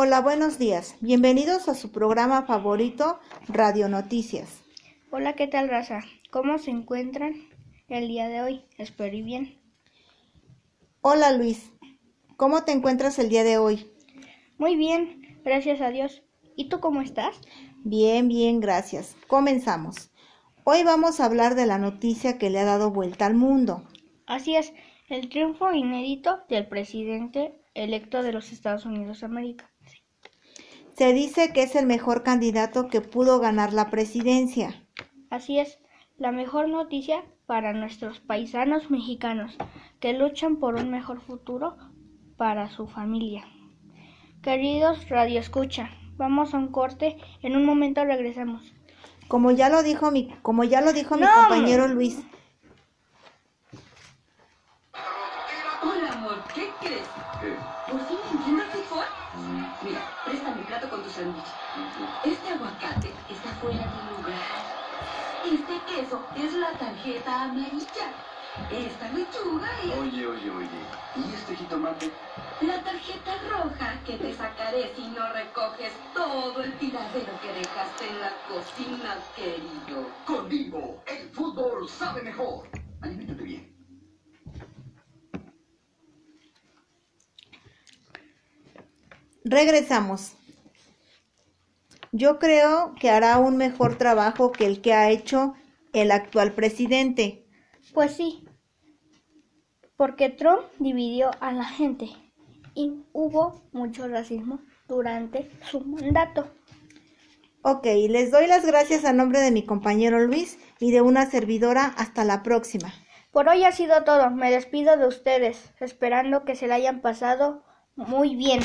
Hola, buenos días. Bienvenidos a su programa favorito, Radio Noticias. Hola, ¿qué tal, raza? ¿Cómo se encuentran el día de hoy? Espero y bien. Hola, Luis. ¿Cómo te encuentras el día de hoy? Muy bien, gracias a Dios. ¿Y tú cómo estás? Bien, bien, gracias. Comenzamos. Hoy vamos a hablar de la noticia que le ha dado vuelta al mundo. Así es, el triunfo inédito del presidente electo de los Estados Unidos de América. Se dice que es el mejor candidato que pudo ganar la presidencia. Así es, la mejor noticia para nuestros paisanos mexicanos que luchan por un mejor futuro para su familia. Queridos Radio Escucha, vamos a un corte, en un momento regresamos. Como ya lo dijo mi, como ya lo dijo mi compañero Luis, amor, ¿qué crees? ¿Qué? ¿Por fin entiendo el fútbol? Mira, préstame mi plato con tu sándwich. Este aguacate está fuera de lugar. Este queso es la tarjeta amarilla. Esta lechuga es Oye, oye, oye. ¿Y este jitomate? la tarjeta roja que te sacaré si no recoges todo el tiradero que dejaste en la cocina, querido. Con Bimbo, el fútbol sabe mejor. Aliméntate bien. Regresamos. Yo creo que hará un mejor trabajo que el que ha hecho el actual presidente. Pues sí, porque Trump dividió a la gente y hubo mucho racismo durante su mandato. Ok, les doy las gracias a nombre de mi compañero Luis y de una servidora. Hasta la próxima. Por hoy ha sido todo. Me despido de ustedes, esperando que se la hayan pasado muy bien.